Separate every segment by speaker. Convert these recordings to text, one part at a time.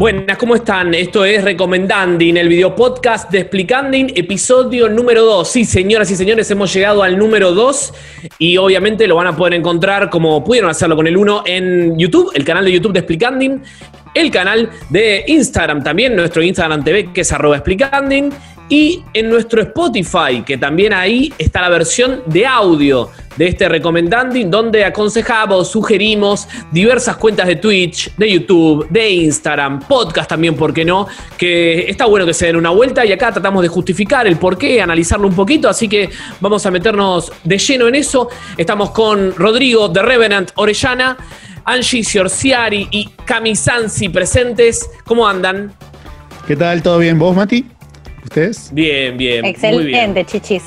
Speaker 1: Buenas, ¿cómo están? Esto es Recomendanding, el video podcast de Explicanding, episodio número 2. Sí, señoras y señores, hemos llegado al número 2 y obviamente lo van a poder encontrar como pudieron hacerlo con el 1 en YouTube, el canal de YouTube de Explicanding, el canal de Instagram también, nuestro Instagram TV que es arroba Explicanding y en nuestro Spotify, que también ahí está la versión de audio de este recomendanding, donde aconsejamos, sugerimos diversas cuentas de Twitch, de YouTube, de Instagram, podcast también, ¿por qué no? Que está bueno que se den una vuelta y acá tratamos de justificar el por qué, analizarlo un poquito, así que vamos a meternos de lleno en eso. Estamos con Rodrigo de Revenant Orellana, Angie Ciorciari y Cami Sansi presentes. ¿Cómo andan?
Speaker 2: ¿Qué tal? ¿Todo bien? ¿Vos, Mati? ¿Ustedes?
Speaker 1: Bien, bien.
Speaker 3: Excelente, chichis.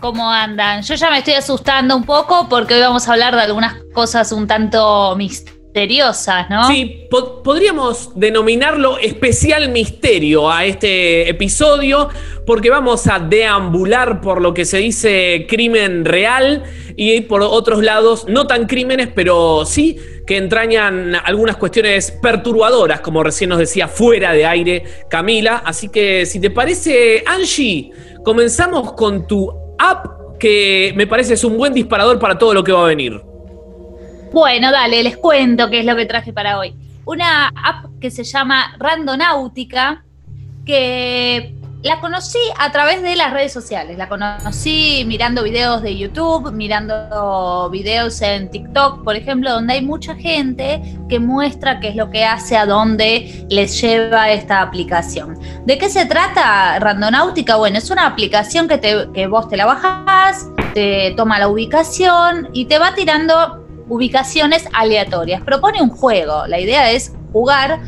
Speaker 4: ¿Cómo andan? Yo ya me estoy asustando un poco porque hoy vamos a hablar de algunas cosas un tanto misteriosas, ¿no?
Speaker 1: Sí, podríamos denominarlo especial misterio a este episodio porque vamos a deambular por lo que se dice crimen real y por otros lados no tan crímenes, pero sí que entrañan algunas cuestiones perturbadoras, como recién nos decía fuera de aire Camila. Así que si te parece, Angie, comenzamos con tu app, que me parece es un buen disparador para todo lo que va a venir.
Speaker 4: Bueno, dale, les cuento qué es lo que traje para hoy. Una app que se llama Randonáutica, que la conocí a través de las redes sociales. La conocí mirando videos de YouTube, mirando videos en TikTok, por ejemplo, donde hay mucha gente que muestra qué es lo que hace, a dónde les lleva esta aplicación. ¿De qué se trata Randonáutica? Bueno, es una aplicación que, te, vos te la bajás, te toma la ubicación y te va tirando ubicaciones aleatorias. Propone un juego. La idea es jugar.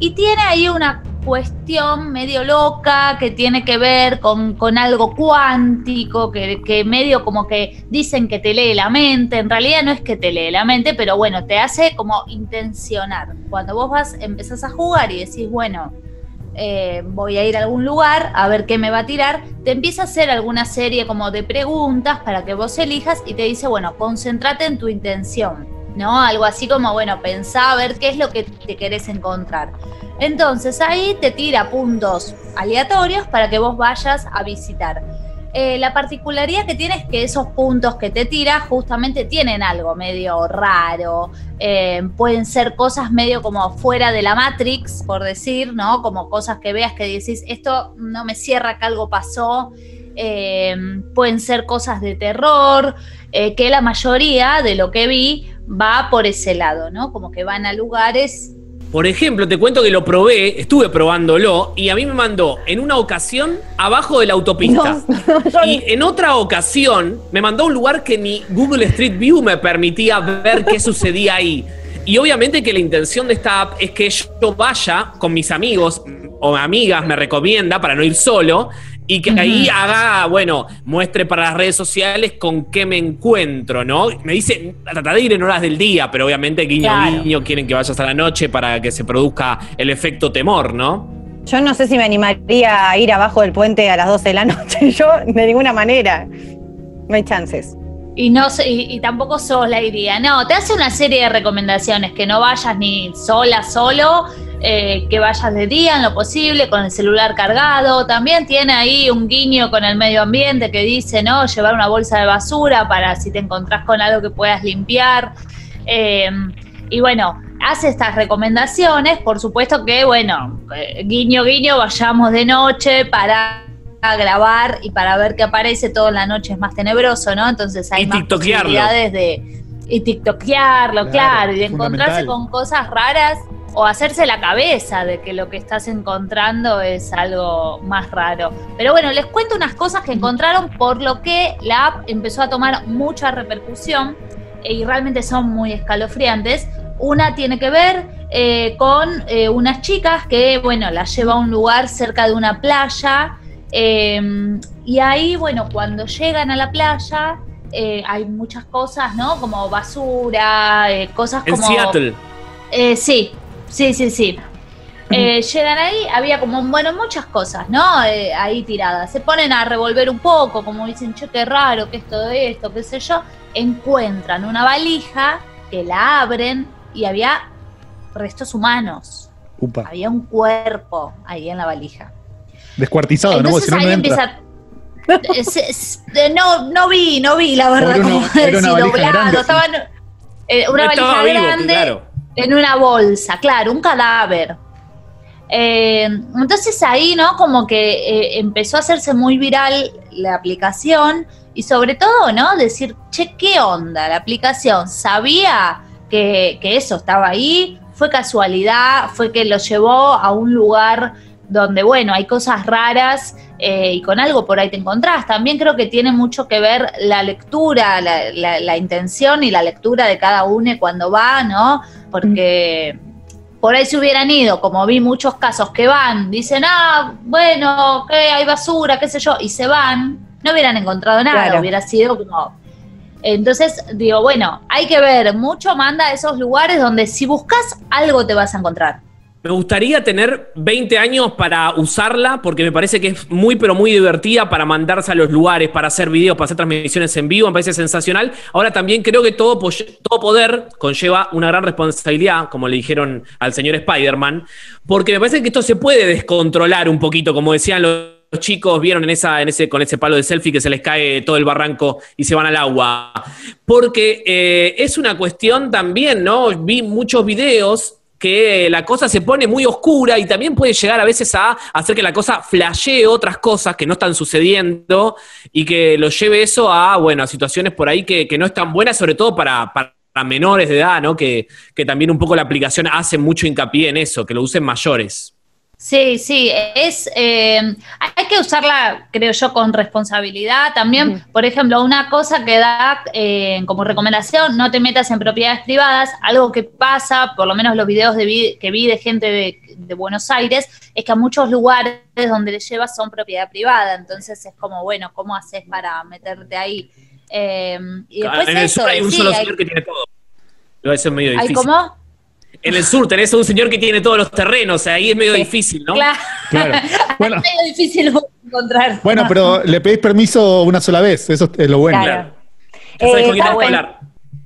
Speaker 4: y tiene ahí una cuestión medio loca que tiene que ver con, algo cuántico, que, medio como que dicen que te lee la mente, en realidad no es que te lee la mente, pero bueno, te hace como intencionar. Cuando vos vas, empezás a jugar y decís, bueno, eh, voy a ir a algún lugar a ver qué me va a tirar, te empieza a hacer alguna serie como de preguntas para que vos elijas y te dice, bueno, concéntrate en tu intención, ¿no? Algo así como, bueno, pensá a ver qué es lo que te querés encontrar. Entonces ahí te tira puntos aleatorios para que vos vayas a visitar. Eh, la particularidad que tiene es que esos puntos que te tira justamente tienen algo medio raro, eh, pueden ser cosas medio como fuera de la Matrix, por decir, ¿no? Como cosas que veas que decís, esto no me cierra que algo pasó, eh, pueden ser cosas de terror, que la mayoría de lo que vi va por ese lado, ¿no? Como que van a lugares
Speaker 1: por ejemplo, te cuento que lo probé, estuve probándolo y a mí me mandó en una ocasión abajo de la autopista. y en otra ocasión me mandó a un lugar que ni Google Street View me permitía ver qué sucedía ahí. Y obviamente que la intención de esta app es que yo vaya con mis amigos o amigas, me recomienda para no ir solo, y que ahí haga, bueno, muestre para las redes sociales con qué me encuentro, ¿no? Me dice, trata de ir en horas del día, pero obviamente guiño guiño quieren que vayas a la noche para que se produzca el efecto temor, ¿no?
Speaker 3: Yo no sé si me animaría a ir abajo del puente a las 12 de la noche, yo de ninguna manera. No hay chances.
Speaker 4: Y, no, y, y tampoco sola iría. No, te hace una serie de recomendaciones, que no vayas ni sola, solo, eh, que vayas de día en lo posible, con el celular cargado. También tiene ahí un guiño con el medio ambiente que dice, ¿no? Llevar una bolsa de basura para si te encontrás con algo que puedas limpiar. Eh, y bueno, hace estas recomendaciones. Por supuesto que, bueno, eh, guiño, guiño, vayamos de noche para grabar y para ver qué aparece todo en la noche es más tenebroso, ¿no? Entonces hay más posibilidades de y tiktokearlo, claro, y de encontrarse con cosas raras o hacerse la cabeza de que lo que estás encontrando es algo más raro. Pero bueno, les cuento unas cosas que encontraron por lo que la app empezó a tomar mucha repercusión y realmente son muy escalofriantes. Una tiene que ver eh, con eh, unas chicas que, bueno, las lleva a un lugar cerca de una playa em, y ahí, bueno, cuando llegan a la playa eh, hay muchas cosas, ¿no? Como basura, cosas como...
Speaker 1: En Seattle.
Speaker 4: sí, Sí, sí, sí. Eh, llegan ahí, había como, bueno, muchas cosas, ¿no? Eh, ahí tiradas. Se ponen a revolver un poco, como dicen, che, qué raro, qué es todo esto, qué sé yo. Encuentran una valija que la abren y había restos humanos.
Speaker 2: Upa.
Speaker 4: Había un cuerpo ahí en la valija.
Speaker 2: Descuartizado, ¿no? Porque
Speaker 4: Entonces
Speaker 2: si no, entra.
Speaker 4: empieza. No, no vi, no vi, la verdad.
Speaker 2: Era una-
Speaker 4: cómo
Speaker 2: era una
Speaker 4: si
Speaker 2: valija
Speaker 4: doblado, estaban, eh, una
Speaker 1: No estaba
Speaker 4: valija
Speaker 1: vivo,
Speaker 4: grande
Speaker 1: claro.
Speaker 4: en una bolsa, claro, un cadáver. Eh, entonces ahí, ¿no? Como que eh, empezó a hacerse muy viral la aplicación y sobre todo, ¿no? Decir, che, ¿qué onda? La aplicación sabía que, que eso estaba ahí, fue casualidad, fue que lo llevó a un lugar donde, bueno, hay cosas raras eh, y con algo por ahí te encontrás. También creo que tiene mucho que ver la lectura, la, la- la intención y la lectura de cada uno cuando va, ¿no? Porque por ahí se hubieran ido, como vi muchos casos que van, dicen, ah, bueno, que hay basura, qué sé yo, y se van, no hubieran encontrado nada,
Speaker 3: Claro.
Speaker 4: hubiera sido como... Entonces digo, bueno, hay que ver, mucho manda a esos lugares donde si buscas algo te vas a encontrar.
Speaker 1: Me gustaría tener 20 años para usarla porque me parece que es muy, pero muy divertida para mandarse a los lugares, para hacer videos, para hacer transmisiones en vivo, me parece sensacional. Ahora también creo que todo, po- todo poder conlleva una gran responsabilidad, como le dijeron al señor Spider-Man, porque me parece que esto se puede descontrolar un poquito, como decían los los chicos vieron en esa, en ese, con ese palo de selfie que se les cae todo el barranco y se van al agua. Porque eh, es una cuestión también, ¿no? Vi muchos videos que la cosa se pone muy oscura y también puede llegar a veces a hacer que la cosa flashee otras cosas que no están sucediendo y que lo lleve eso a, bueno, situaciones por ahí que, que no están buenas, sobre todo para, para menores de edad, ¿no? Que, que también un poco la aplicación hace mucho hincapié en eso, que lo usen mayores.
Speaker 4: Sí, sí, es eh, hay que usarla, creo yo, con responsabilidad. También, por ejemplo, una cosa que da eh, como recomendación, no te metas en propiedades privadas. Algo que pasa, por lo menos los videos de vi- que vi de gente de, de Buenos Aires, es que a muchos lugares donde le llevas son propiedad privada. Entonces es como, bueno, ¿cómo haces para meterte ahí? Eh, y después
Speaker 1: en el
Speaker 4: eso,
Speaker 1: sur hay un
Speaker 4: sí,
Speaker 1: solo
Speaker 4: hay-
Speaker 1: señor que tiene todo. Lo es medio
Speaker 4: ¿hay
Speaker 1: difícil.
Speaker 4: cómo?
Speaker 1: En el sur tenés a un señor que tiene todos los terrenos, ahí es medio difícil, ¿no?
Speaker 4: Claro,
Speaker 2: Claro. Bueno,
Speaker 4: es medio difícil encontrar.
Speaker 2: bueno, pero le pedís permiso una sola vez, eso es lo bueno.
Speaker 3: Claro.
Speaker 1: Sabes
Speaker 3: Eh,
Speaker 1: con quién
Speaker 3: estaba
Speaker 1: hablar.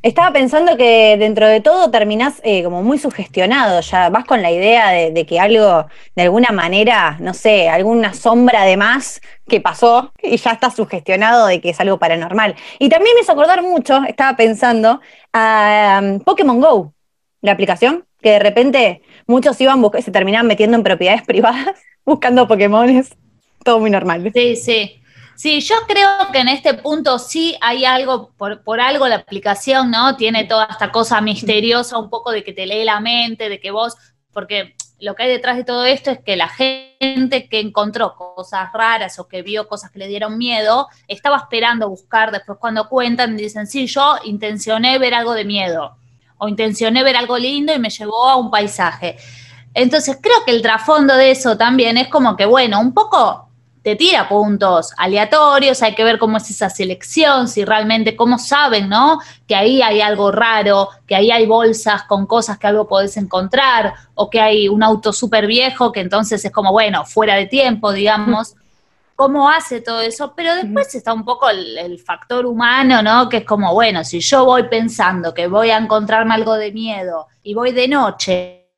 Speaker 3: Estaba pensando que dentro de todo terminás eh, como muy sugestionado, ya vas con la idea de, de que algo, de alguna manera, no sé, alguna sombra de más que pasó y ya estás sugestionado de que es algo paranormal. Y también me hizo acordar mucho, estaba pensando, a um, Pokémon Go, la aplicación, que de repente muchos iban se terminaban metiendo en propiedades privadas buscando Pokémones, todo muy normal.
Speaker 4: Sí, sí. Sí, yo creo que en este punto sí hay algo, por, por algo la aplicación, ¿no? Tiene toda esta cosa misteriosa, un poco de que te lee la mente, de que vos, porque lo que hay detrás de todo esto es que la gente que encontró cosas raras o que vio cosas que le dieron miedo, estaba esperando buscar, después cuando cuentan, dicen, sí, yo intencioné ver algo de miedo, o intencioné ver algo lindo y me llevó a un paisaje. Entonces creo que el trasfondo de eso también es como que, bueno, un poco te tira puntos aleatorios, hay que ver cómo es esa selección, si realmente, cómo saben, ¿no? Que ahí hay algo raro, que ahí hay bolsas con cosas que algo podés encontrar, o que hay un auto súper viejo, que entonces es como, bueno, fuera de tiempo, digamos. ¿Cómo hace todo eso? Pero después está un poco el, el factor humano, ¿no? Que es como, bueno, si yo voy pensando que voy a encontrarme algo de miedo y voy de noche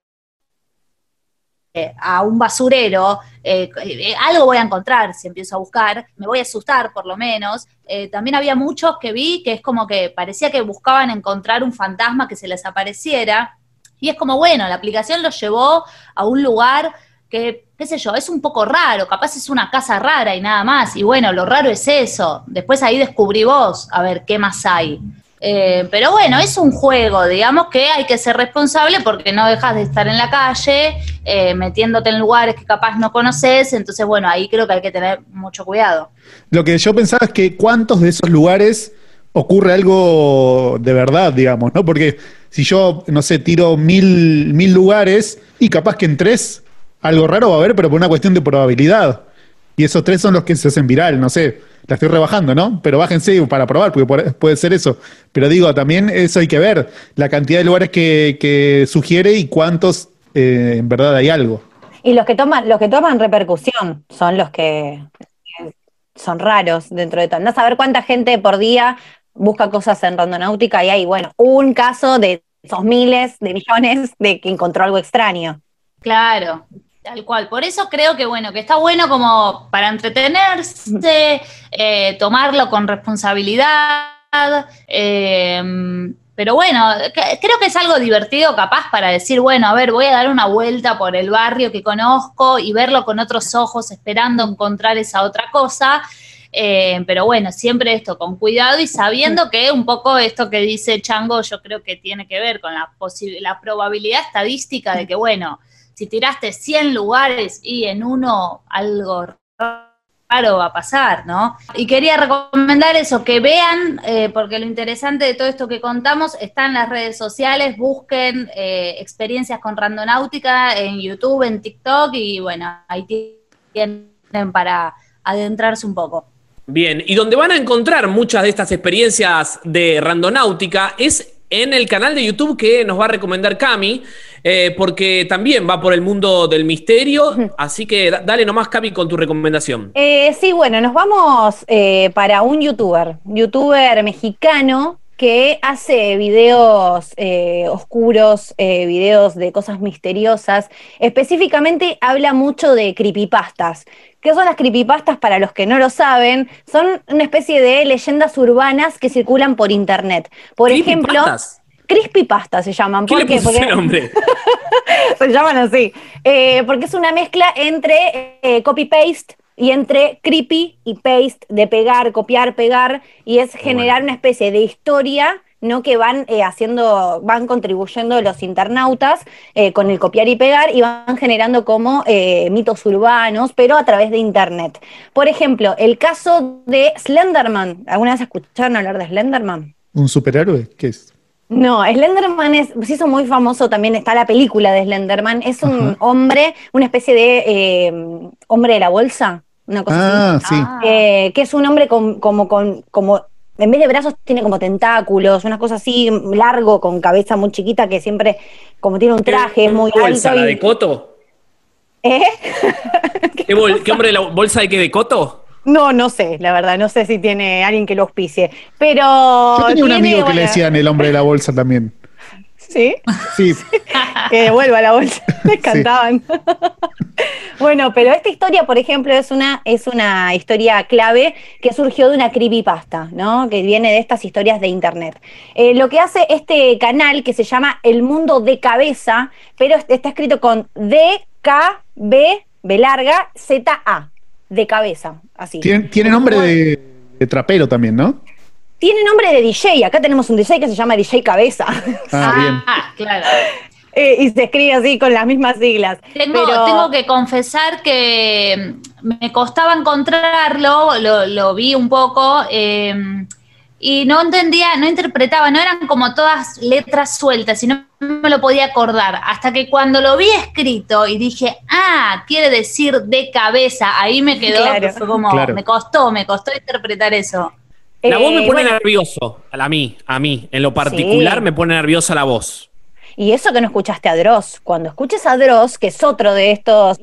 Speaker 4: eh, a un basurero, eh, eh, algo voy a encontrar si empiezo a buscar, me voy a asustar por lo menos. Eh, también había muchos que vi que es como que parecía que buscaban encontrar un fantasma que se les apareciera. Y es como, bueno, la aplicación los llevó a un lugar que, qué sé yo, es un poco raro, capaz es una casa rara y nada más. Y bueno, lo raro es eso. Después ahí descubrí vos, a ver qué más hay. Eh, pero bueno, es un juego, digamos que hay que ser responsable porque no dejas de estar en la calle, eh, metiéndote en lugares que capaz no conoces, entonces bueno, ahí creo que hay que tener mucho cuidado.
Speaker 2: Lo que yo pensaba es que cuántos de esos lugares ocurre algo de verdad, digamos, ¿no? Porque si yo, no sé, tiro mil, mil lugares y capaz que en tres algo raro va a haber, pero por una cuestión de probabilidad. Y esos tres son los que se hacen viral, no sé, la estoy rebajando, ¿no? Pero bájense para probar, porque por- puede ser eso. Pero digo, también eso hay que ver, la cantidad de lugares que, que sugiere y cuántos eh, en verdad hay algo.
Speaker 3: Y los que toman, los que toman repercusión son los que son raros dentro de todo. No saber cuánta gente por día busca cosas en randonáutica y hay, bueno, un caso de esos miles de millones de que encontró algo extraño.
Speaker 4: Claro, tal cual. Por eso creo que bueno, que está bueno como para entretenerse, eh, tomarlo con responsabilidad. eh, pero bueno, creo que es algo divertido capaz para decir, bueno, a ver, voy a dar una vuelta por el barrio que conozco y verlo con otros ojos, esperando encontrar esa otra cosa. Eh, pero bueno, siempre esto con cuidado y sabiendo que un poco esto que dice Chango, yo creo que tiene que ver con la, la probabilidad estadística de que, bueno, si tiraste 100 lugares y en uno algo raro va a pasar, ¿no? Y quería recomendar eso, que vean, eh, porque lo interesante de todo esto que contamos está en las redes sociales, busquen eh, experiencias con randonáutica en YouTube, en TikTok y bueno, ahí tienen para adentrarse un poco.
Speaker 1: Bien, y donde van a encontrar muchas de estas experiencias de randonáutica es en el canal de YouTube que nos va a recomendar Cami, eh, porque también va por el mundo del misterio, así que da- dale nomás Cami con tu recomendación.
Speaker 3: Eh, sí, bueno, nos vamos eh, para un youtuber, youtuber mexicano que hace videos eh, oscuros, eh, videos de cosas misteriosas. Específicamente habla mucho de creepypastas. ¿Qué son las creepypastas para los que no lo saben? Son una especie de leyendas urbanas que circulan por internet. Por ejemplo,
Speaker 1: ¿Creepypastas?
Speaker 3: creepypastas se llaman.
Speaker 1: ¿Qué
Speaker 3: Porque-
Speaker 1: nombre?
Speaker 3: se llaman así. Eh, porque es una mezcla entre eh, copy-paste y entre creepy y paste, de pegar, copiar, pegar, y es generar una especie de historia. ¿no? que van eh, haciendo, van contribuyendo los internautas eh, con el copiar y pegar y van generando como eh, mitos urbanos, pero a través de internet. Por ejemplo, el caso de Slenderman. ¿Alguna vez escucharon hablar de Slenderman?
Speaker 2: ¿Un superhéroe? ¿Qué es?
Speaker 3: No, Slenderman es, se hizo muy famoso también, está la película de Slenderman, es un
Speaker 2: Ajá.
Speaker 3: hombre, una especie de eh, hombre de la bolsa, una cosa
Speaker 2: Ah, sí.
Speaker 3: así, eh, que es un hombre con, como, con, como, en vez de brazos tiene como tentáculos, una cosa así, largo, con cabeza muy chiquita, que siempre, como tiene un traje, es muy
Speaker 1: bolsa,
Speaker 3: alto.
Speaker 1: la
Speaker 3: y-
Speaker 1: de Coto?
Speaker 3: ¿Eh?
Speaker 1: ¿Qué, qué hombre de la bolsa de qué? ¿De Coto?
Speaker 3: No, no sé, la verdad, no sé si tiene alguien que lo auspicie, pero...
Speaker 2: Yo tenía un
Speaker 3: tiene,
Speaker 2: amigo que
Speaker 3: bueno,
Speaker 2: le decían el hombre de la bolsa también.
Speaker 3: ¿Sí?
Speaker 2: Sí,
Speaker 3: que devuelva la bolsa. Me encantaban. bueno, pero esta historia, por ejemplo, es una, es una historia clave que surgió de una creepypasta, ¿no? Que viene de estas historias de internet. Eh, lo que hace este canal que se llama El Mundo de Cabeza, pero est- está escrito con D, K, B, B larga, Z, A. De cabeza, así.
Speaker 2: tiene, tiene nombre de, de trapero también, ¿no?
Speaker 3: Tiene nombre de DJ. Acá tenemos un DJ que se llama DJ Cabeza.
Speaker 2: Ah, bien.
Speaker 4: Ah, claro.
Speaker 3: Eh, y se escribe así con las mismas siglas.
Speaker 4: Tengo,
Speaker 3: Pero-
Speaker 4: tengo que confesar que me costaba encontrarlo, lo, lo vi un poco eh, y no entendía, no interpretaba, no eran como todas letras sueltas y no me lo podía acordar. Hasta que cuando lo vi escrito y dije, ah, quiere decir de cabeza, ahí me quedó,
Speaker 3: Claro.
Speaker 4: que fue como,
Speaker 2: Claro.
Speaker 4: me costó, me costó interpretar eso.
Speaker 1: La voz me
Speaker 3: Eh,
Speaker 1: pone
Speaker 3: bueno,
Speaker 1: nervioso, a mí, a mí. En lo particular
Speaker 3: Sí.
Speaker 1: me pone nerviosa la voz.
Speaker 3: Y eso que no escuchaste a Dross. Cuando escuches a Dross, que es otro de estos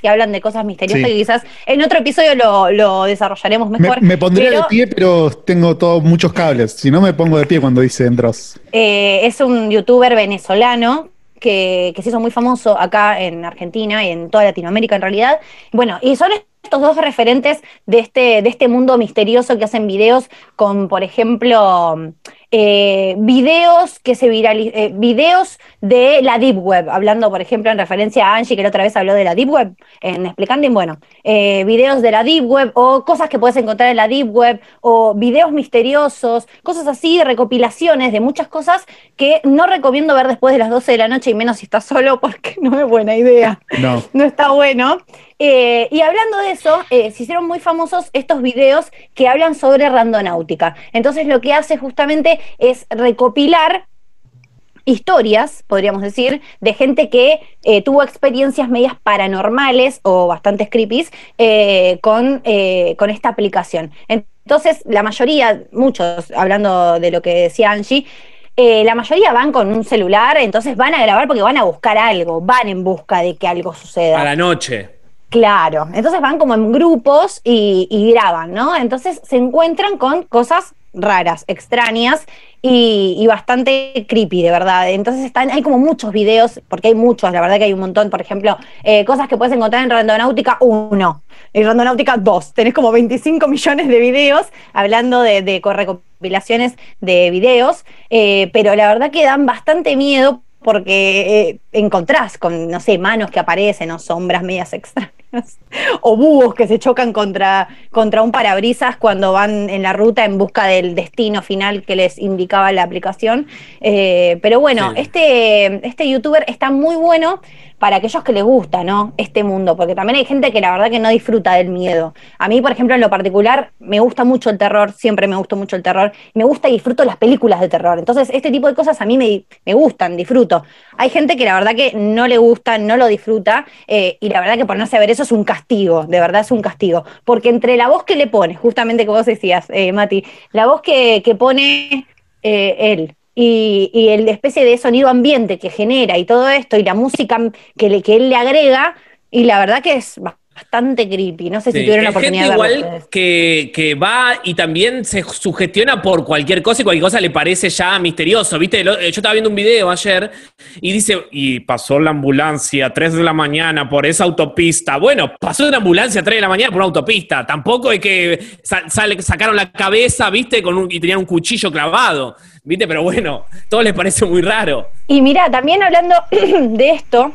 Speaker 3: que hablan de cosas misteriosas,
Speaker 2: Sí.
Speaker 3: que quizás en otro episodio lo, lo desarrollaremos
Speaker 2: Me,
Speaker 3: mejor.
Speaker 2: me pondría
Speaker 3: pero,
Speaker 2: de pie, pero tengo todos muchos cables. Si no, me pongo de pie cuando dice Dross.
Speaker 3: eh, es un youtuber venezolano que, que se hizo muy famoso acá en Argentina y en toda Latinoamérica en realidad. Bueno, y son estos dos referentes de este, de este mundo misterioso que hacen videos con, por ejemplo, eh, videos que se viralizan, videos de la Deep Web, hablando, por ejemplo, en referencia a Angie, que la otra vez habló de la Deep Web, en Explicando, bueno, eh, videos de la Deep Web o cosas que puedes encontrar en la Deep Web o videos misteriosos, cosas así, recopilaciones de muchas cosas que no recomiendo ver después de las 12 de la noche y menos si estás solo porque no es buena idea
Speaker 2: No.
Speaker 3: no está bueno. Eh, y hablando de eso, eh, se hicieron muy famosos estos videos que hablan sobre randonáutica. Entonces lo que hace justamente es recopilar historias, podríamos decir, de gente que eh, tuvo experiencias medias paranormales o bastantes creepies eh, con, eh, con esta aplicación. Entonces, la mayoría, muchos, hablando de lo que decía Angie, la mayoría van con un celular, entonces van a grabar porque van a buscar algo, van en busca de que algo suceda.
Speaker 1: A la noche.
Speaker 3: Claro, entonces van como en grupos y, y graban, ¿no? Entonces se encuentran con cosas raras, extrañas y, bastante creepy, de verdad. Entonces están, hay como muchos videos, porque hay muchos, la verdad que hay un montón. Por ejemplo, eh, cosas que puedes encontrar en Randonáutica 1, en Randonáutica 2. Tenés como 25 millones de videos hablando de, de recopilaciones de videos, eh, pero la verdad que dan bastante miedo porque eh, encontrás con, no sé, manos que aparecen o sombras medias extrañas o búhos que se chocan contra, contra un parabrisas cuando van en la ruta en busca del destino final que les indicaba la aplicación. Eh, pero bueno, este, este youtuber está muy bueno para aquellos que les gusta, ¿no? Este mundo, porque también hay gente que la verdad que no disfruta del miedo. A mí, por ejemplo, en lo particular, me gusta mucho el terror, siempre me gustó mucho el terror, me gusta y disfruto las películas de terror. Entonces, este tipo de cosas a mí me, me gustan, disfruto. Hay gente que la verdad que no le gusta, no lo disfruta, eh, y la verdad que ponerse a ver eso es un castigo, de verdad es un castigo. Porque entre la voz que le pone, justamente como vos decías, eh, Mati, la voz que, que pone eh, él, y, y el especie de sonido ambiente que genera y todo esto y la música que, le, que él le agrega, y la verdad que es bastante creepy. No sé si tuvieron la oportunidad
Speaker 1: gente igual que, que, va y también se sugestiona por cualquier cosa y cualquier cosa le parece ya misterioso. ¿Viste? Yo estaba viendo un video ayer y dice, y pasó la ambulancia a 3 de la mañana por esa autopista. Bueno, pasó una ambulancia a 3 de la mañana por una autopista. Tampoco es que sale, sacaron la cabeza, ¿viste? Con un, y tenían un cuchillo clavado. ¿Viste? Pero bueno, todo les parece muy raro.
Speaker 3: Y mira, también hablando de esto,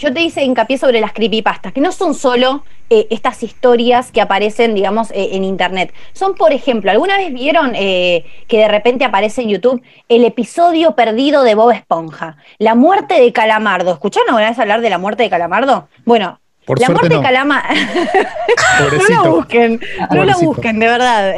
Speaker 3: yo te hice hincapié sobre las creepypastas, que no son solo eh, estas historias que aparecen, digamos, eh, en internet. Son, por ejemplo, ¿alguna vez vieron eh, que de repente aparece en YouTube el episodio perdido de Bob Esponja? La muerte de Calamardo. ¿Escucharon alguna vez hablar de la muerte de Calamardo? Bueno, la muerte de Calamardo. no la busquen, no la busquen, de verdad.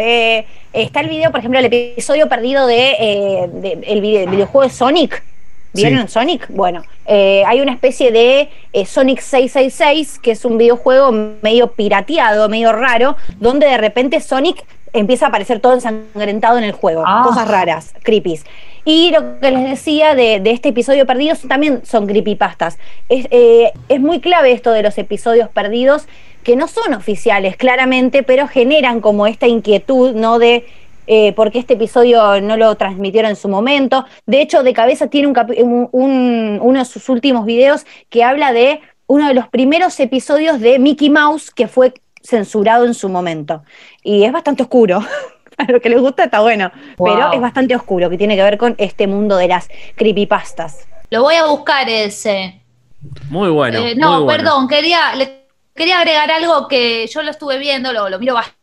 Speaker 3: está el video, por ejemplo, el episodio perdido de, el videojuego de Sonic ¿Vieron Sonic? Bueno, eh, hay una especie de eh, Sonic 666, que es un videojuego medio pirateado, medio raro, donde de repente Sonic empieza a aparecer todo ensangrentado en el juego. Ah. Cosas raras, creepies. Y lo que les decía de, este episodio perdido también son creepypastas. Es, eh, es muy clave esto de los episodios perdidos, que no son oficiales, claramente, pero generan como esta inquietud, ¿no? De eh, porque este episodio no lo transmitieron en su momento. De hecho, de cabeza tiene un, uno de sus últimos videos que habla de uno de los primeros episodios de Mickey Mouse que fue censurado en su momento. Y es bastante oscuro. A lo que les gusta está bueno, pero es bastante oscuro, que tiene que ver con este mundo de las creepypastas.
Speaker 4: Lo voy a buscar ese.
Speaker 1: Muy bueno.
Speaker 4: Eh, no, perdón, quería, quería agregar algo que yo lo estuve viendo, lo, lo miro bastante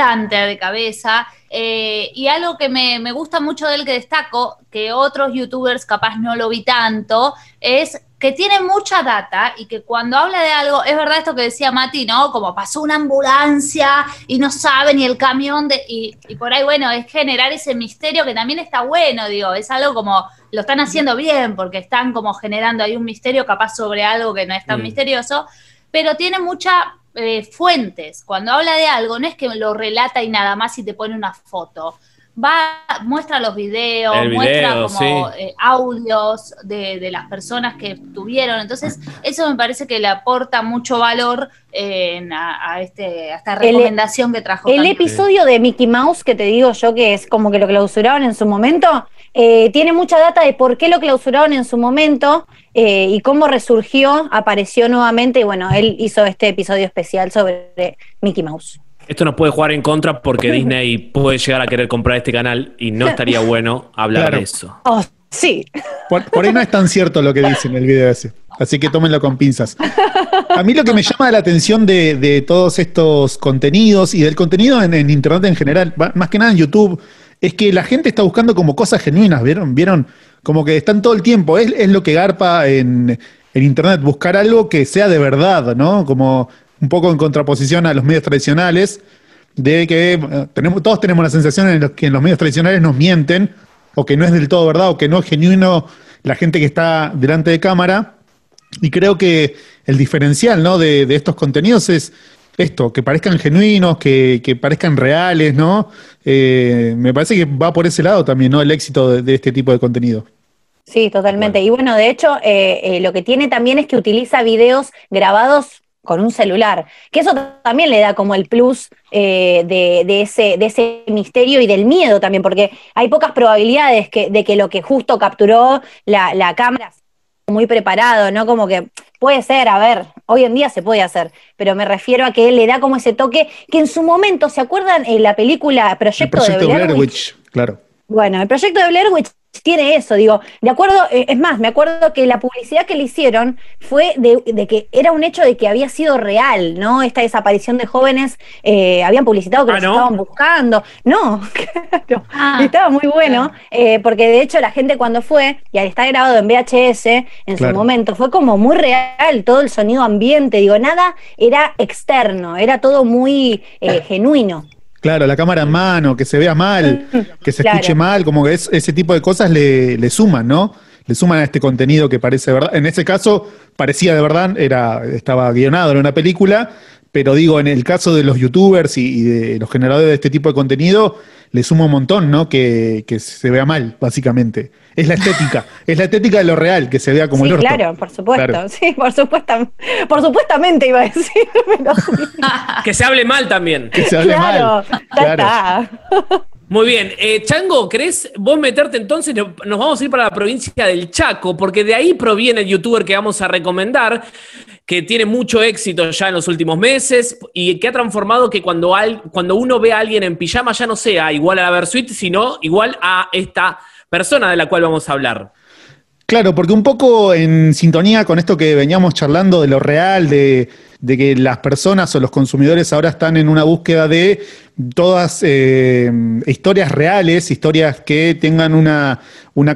Speaker 4: de cabeza eh, y algo que me, gusta mucho del que destaco, que otros youtubers capaz no lo vi tanto, es que tiene mucha data y que cuando habla de algo, es verdad esto que decía Mati, ¿no? Como pasó una ambulancia y no sabe ni el camión de... Y, y por ahí, bueno, es generar ese misterio que también está bueno, digo, es algo como, lo están haciendo bien porque están como generando ahí un misterio capaz sobre algo que no es tan misterioso, pero tiene mucha eh, fuentes. Cuando habla de algo, no es que lo relata y nada más y te pone una foto. Va, muestra los videos, muestra como eh, audios de, las personas que estuvieron. Entonces, eso me parece que le aporta mucho valor a, este, esta recomendación que trajo.
Speaker 3: El episodio de Mickey Mouse, que te digo yo que es como que lo clausuraron en su momento, eh, tiene mucha data de por qué lo clausuraron en su momento eh, y cómo resurgió, apareció nuevamente y bueno, él hizo este episodio especial sobre Mickey Mouse.
Speaker 1: Esto nos puede jugar en contra porque Disney puede llegar a querer comprar este canal y no estaría bueno hablar de eso.
Speaker 3: Oh, sí.
Speaker 2: Por, ahí no es tan cierto lo que dice en el video ese. Así que tómenlo con pinzas. A mí lo que me llama la atención de, todos estos contenidos y del contenido en, en, Internet en general, más que nada en YouTube, es que la gente está buscando como cosas genuinas, ¿vieron? ¿Vieron? Como que están todo el tiempo. Es, lo que garpa en, Internet, buscar algo que sea de verdad, ¿no? Como un poco en contraposición a los medios tradicionales, de que tenemos, todos tenemos la sensación en que en los medios tradicionales nos mienten, o que no es del todo verdad, o que no es genuino la gente que está delante de cámara. Y creo que el diferencial ¿no? de, de estos contenidos es esto, que parezcan genuinos, que, parezcan reales, ¿no? Eh, me parece que va por ese lado también, ¿no? El éxito de, este tipo de contenido.
Speaker 3: Sí, totalmente. Y bueno, de hecho, eh, eh, lo que tiene también es que utiliza videos grabados con un celular. Que eso también le da como el plus eh, de, ese, de ese misterio y del miedo también, porque hay pocas probabilidades que, de que lo que justo capturó la, la cámara muy preparado, ¿no? Como que puede ser, a ver, hoy en día se puede hacer, pero me refiero a que él le da como ese toque que en su momento, ¿se acuerdan en la película Proyecto, de Blair Witch?
Speaker 2: Claro.
Speaker 3: Bueno, el proyecto de Blair Witch tiene eso, digo, de acuerdo, eh, es más, me acuerdo que la publicidad que le hicieron fue de, que era un hecho de que había sido real, ¿no? Esta desaparición de jóvenes, eh, habían publicitado que ah, los estaban buscando. No, claro, ah. estaba muy bueno, eh, porque de hecho la gente cuando fue, y al estar grabado en VHS en su momento, fue como muy real, todo el sonido ambiente, digo, nada era externo, era todo muy genuino.
Speaker 2: Claro, la cámara en mano, que se vea mal, que se escuche mal, como que es, ese tipo de cosas le, le, suman, ¿no? Le suman a este contenido que parece verdad. En ese caso, parecía de verdad, era, estaba guionado en una película, pero digo, en el caso de los youtubers y, de los generadores de este tipo de contenido, le suma un montón, ¿no? Que, se vea mal, básicamente. Es la estética, es la estética de lo real, que se vea como el orto.
Speaker 3: Claro, por supuesto, sí, por supuesto, por supuestamente iba a decir.
Speaker 1: que se hable mal también.
Speaker 2: Que se hable mal. Claro.
Speaker 1: Muy bien. Eh, Chango, ¿querés vos meterte entonces? Nos vamos a ir para la provincia del Chaco, porque de ahí proviene el youtuber que vamos a recomendar, que tiene mucho éxito ya en los últimos meses y que ha transformado que cuando, cuando uno ve a alguien en pijama ya no sea igual a la Versuit, sino igual a esta persona de la cual vamos a hablar.
Speaker 2: Claro, porque un poco en sintonía con esto que veníamos charlando de lo real, de, que las personas o los consumidores ahora están en una búsqueda de todas eh, historias reales, historias que tengan una,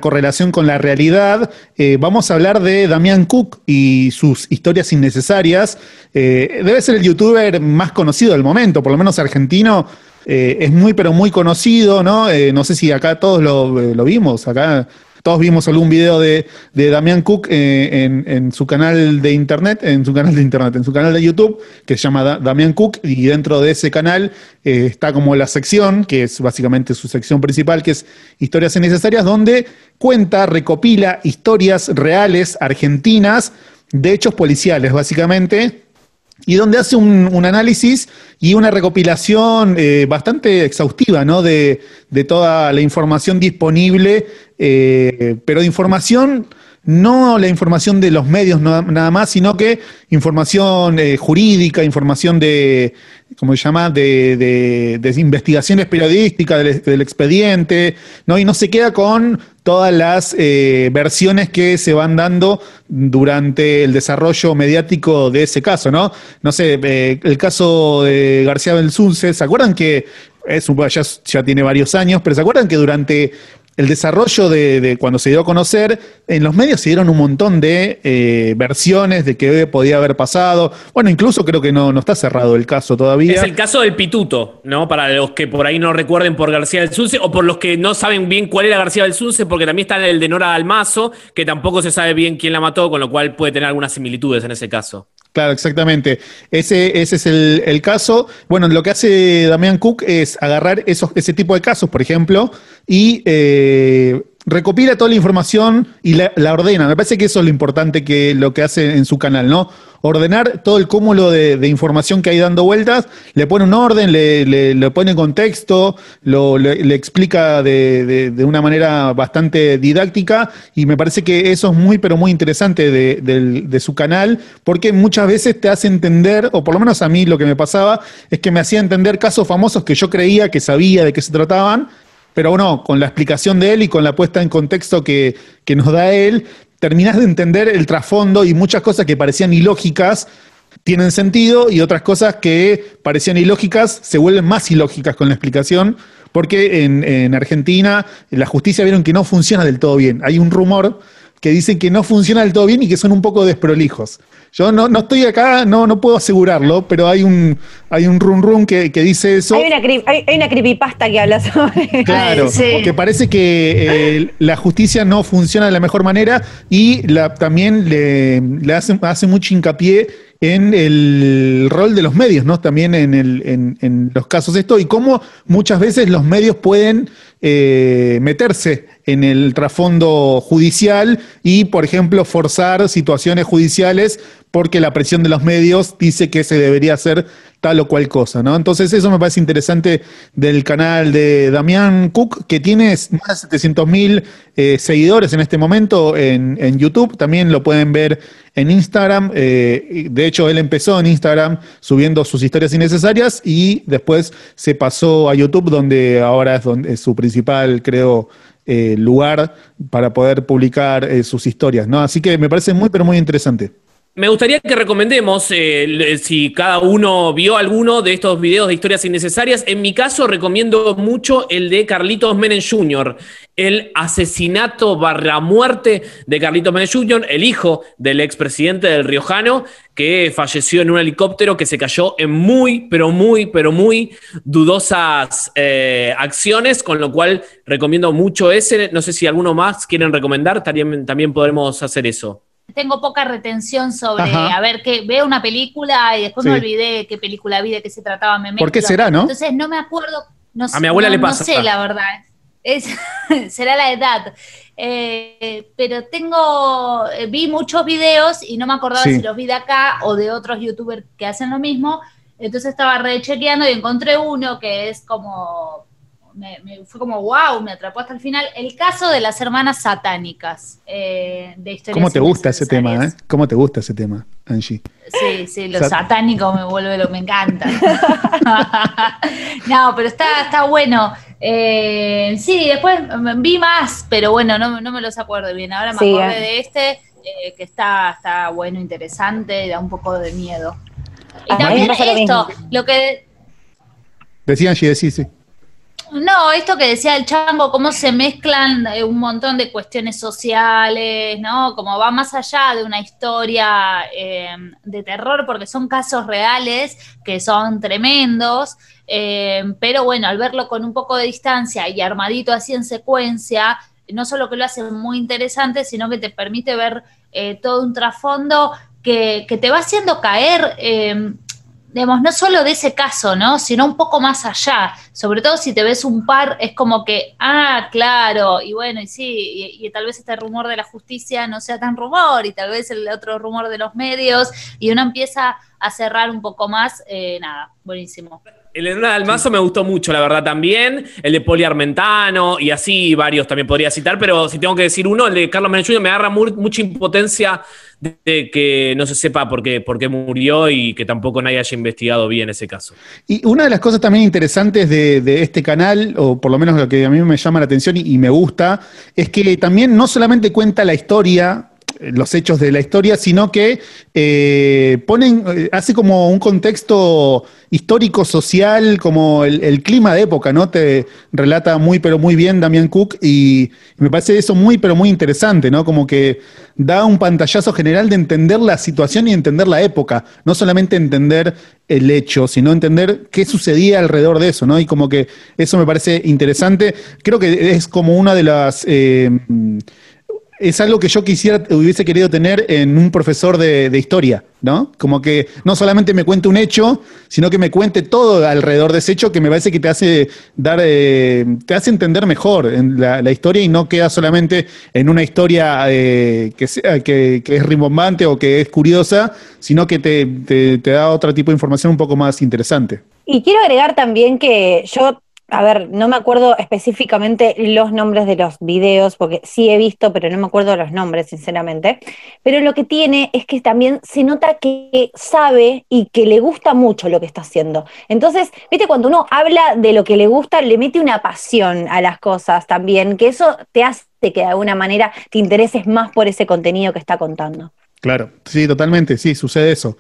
Speaker 2: correlación con la realidad, eh, vamos a hablar de Damián Cook y sus historias innecesarias. Eh, debe ser el youtuber más conocido del momento, por lo menos argentino. es muy, pero muy conocido, ¿no? no sé si acá todos lo, lo vimos, acá todos vimos algún video de, de Damián Cook eh, en, su canal de internet, en su canal de internet, en su canal de YouTube, que se llama Damián Cook, y dentro de ese canal eh, está como la sección, que es básicamente su sección principal, que es Historias Innecesarias, donde cuenta, recopila historias reales argentinas de hechos policiales, básicamente, y donde hace un, análisis y una recopilación eh, bastante exhaustiva ¿no? de, toda la información disponible, eh, pero de información, no la información de los medios nada más, sino que información eh, jurídica, información de, ¿cómo se llama?, de, investigaciones periodísticas del, expediente, ¿no? Y no se queda con todas las eh, versiones que se van dando durante el desarrollo mediático de ese caso, ¿no? No sé, eh, el caso de García Belsunce, ¿se acuerdan que es ya, ya tiene varios años, pero ¿se acuerdan que durante el desarrollo de, cuando se dio a conocer, en los medios se dieron un montón de eh, versiones de qué podía haber pasado. Bueno, incluso creo que no, no está cerrado el caso todavía.
Speaker 1: Es el caso del Pituto, ¿no? Para los que por ahí no recuerden por García del Sunce o por los que no saben bien cuál era García del Sunce, porque también está el de Nora Almazo, que tampoco se sabe bien quién la mató, con lo cual puede tener algunas similitudes en ese caso.
Speaker 2: Claro, exactamente. Ese, ese es el, caso. Bueno, lo que hace Damián Cook es agarrar esos, ese tipo de casos, por ejemplo, y eh, recopila toda la información y la, ordena. Me parece que eso es lo importante que lo que hace en su canal, ¿no? Ordenar todo el cúmulo de, información que hay dando vueltas, le pone un orden, le, le, pone contexto, le, explica de, de, una manera bastante didáctica y me parece que eso es muy, pero muy interesante de, su canal porque muchas veces te hace entender, o por lo menos a mí lo que me pasaba, es que me hacía entender casos famosos que yo creía que sabía de qué se trataban pero bueno, con la explicación de él y con la puesta en contexto que, nos da él, terminás de entender el trasfondo y muchas cosas que parecían ilógicas tienen sentido y otras cosas que parecían ilógicas se vuelven más ilógicas con la explicación, porque en, en Argentina la justicia vieron que no funciona del todo bien. Hay un rumor que dicen que no funciona del todo bien y que son un poco desprolijos. Yo no, no estoy acá, no, no puedo asegurarlo, pero hay un, hay un run run que, dice eso.
Speaker 3: Hay una, hay, una creepypasta que habla sobre
Speaker 2: Claro, que parece que eh, la justicia no funciona de la mejor manera y la, también le, le hace, hace mucho hincapié en el rol de los medios, ¿no? También en, los casos de esto y cómo muchas veces los medios pueden eh, meterse en el trasfondo judicial y, por ejemplo, forzar situaciones judiciales porque la presión de los medios dice que se debería hacer tal o cual cosa, ¿no? Entonces eso me parece interesante del canal de Damián Cook, que tiene más de 700 mil eh, seguidores en este momento en, en, YouTube, también lo pueden ver en Instagram, eh, de hecho él empezó en Instagram subiendo sus historias innecesarias y después se pasó a YouTube, donde ahora es, donde, es su principal, creo, eh, lugar para poder publicar eh, sus historias, ¿no? Así que me parece muy, pero muy interesante.
Speaker 1: Me gustaría que recomendemos eh, si cada uno vio alguno de estos videos de historias innecesarias. En mi caso, recomiendo mucho el de Carlitos Menem Jr., el asesinato barra muerte de Carlitos Menem Jr., el hijo del expresidente del Riojano, que falleció en un helicóptero que se cayó en muy, pero muy, pero muy dudosas eh, acciones, con lo cual recomiendo mucho ese. No sé si alguno más quieren recomendar, también, también podremos hacer eso
Speaker 4: tengo poca retención sobre, a ver, que veo una película y después me olvidé qué película vi, de qué se trataba, me
Speaker 2: ¿Por qué será, no?
Speaker 4: Entonces no me acuerdo, no
Speaker 1: A mi abuela le pasa.
Speaker 4: No sé, la verdad. Es, será la edad. Eh, pero tengo, eh, vi muchos videos y no me acordaba si los vi de acá o de otros youtubers que hacen lo mismo. Entonces estaba rechequeando y encontré uno que es como me, fue como wow, me atrapó hasta el final. El caso de las hermanas satánicas eh, de historias
Speaker 2: ¿Cómo te gusta ese tema, eh? ¿Cómo te gusta ese tema, Angie?
Speaker 4: Sí, sí, lo satánico me vuelve lo me encanta. no, pero está, está bueno. Eh, sí, después vi más, pero bueno, no, me los acuerdo bien. Ahora me acordé de este, eh, que está, está bueno, interesante, da un poco de miedo. Y también esto, lo, que...
Speaker 2: Decía Angie, sí, sí.
Speaker 4: No, esto que decía el chango, cómo se mezclan eh, un montón de cuestiones sociales, ¿no? Como va más allá de una historia eh, de terror, porque son casos reales que son tremendos, eh, pero bueno, al verlo con un poco de distancia y armadito así en secuencia, no solo que lo hace muy interesante, sino que te permite ver todo un trasfondo que, que, te va haciendo caer digamos, no solo de ese caso, ¿no? Sino un poco más allá. Sobre todo si te ves un par, es como que, ah, claro, y bueno, y sí, y, tal vez este rumor de la justicia no sea tan rumor, y tal vez el otro rumor de los medios, y uno empieza a cerrar un poco más, eh, nada, buenísimo.
Speaker 1: El de Dalmazo me gustó mucho, la verdad, también. El de Poli Armentano y así varios también podría citar, pero si tengo que decir uno, el de Carlos Menem me agarra mucha impotencia de que no se sepa por qué, por qué murió y que tampoco nadie haya investigado bien ese caso.
Speaker 2: Y una de las cosas también interesantes de, este canal, o por lo menos lo que a mí me llama la atención y me gusta, es que también no solamente cuenta la historia los hechos de la historia, sino que eh, ponen, eh, hace como un contexto histórico, social, como el, clima de época, ¿no? Te relata muy, pero muy bien Damián Cook y me parece eso muy, pero muy interesante, ¿no? Como que da un pantallazo general de entender la situación y entender la época, no solamente entender el hecho, sino entender qué sucedía alrededor de eso, ¿no? Y como que eso me parece interesante. Creo que es como una de las... Eh, es algo que yo quisiera, hubiese querido tener en un profesor de, historia, ¿no? Como que no solamente me cuente un hecho, sino que me cuente todo alrededor de ese hecho que me parece que te hace dar, eh, te hace entender mejor la, historia y no queda solamente en una historia eh, que, sea, que, es rimbombante o que es curiosa, sino que te, te da otro tipo de información un poco más interesante.
Speaker 3: Y quiero agregar también que yo a ver, no me acuerdo específicamente los nombres de los videos, porque sí he visto, pero no me acuerdo los nombres, sinceramente. Pero lo que tiene es que también se nota que sabe y que le gusta mucho lo que está haciendo. Entonces, viste, cuando uno habla de lo que le gusta, le mete una pasión a las cosas también, que eso te hace que de alguna manera te intereses más por ese contenido que está contando.
Speaker 2: Claro, sí, totalmente, sí, sucede eso.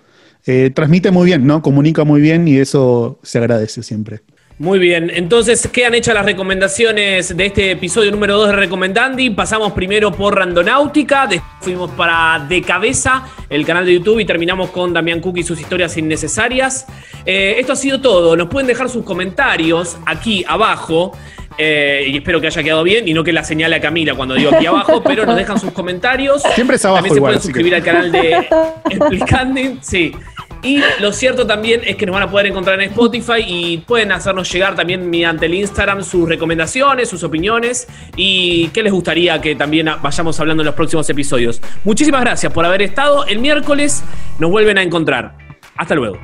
Speaker 2: Eh, transmite muy bien, ¿no? Comunica muy bien y eso se agradece siempre.
Speaker 1: Muy bien, entonces quedan hechas las recomendaciones de este episodio número 2 de Recomendandi. Pasamos primero por Randonáutica, después fuimos para De Cabeza, el canal de YouTube, y terminamos con Damián Cook y sus historias innecesarias. Eh, esto ha sido todo. Nos pueden dejar sus comentarios aquí abajo. Eh, y espero que haya quedado bien y no que la señale a Camila cuando digo aquí abajo, pero nos dejan sus comentarios.
Speaker 2: Siempre es abajo.
Speaker 1: También se pueden suscribir al canal de Explicanding. Sí. Y lo cierto también es que nos van a poder encontrar en Spotify y pueden hacernos llegar también mediante el Instagram sus recomendaciones, sus opiniones y qué les gustaría que también vayamos hablando en los próximos episodios. Muchísimas gracias por haber estado. El miércoles nos vuelven a encontrar. Hasta luego.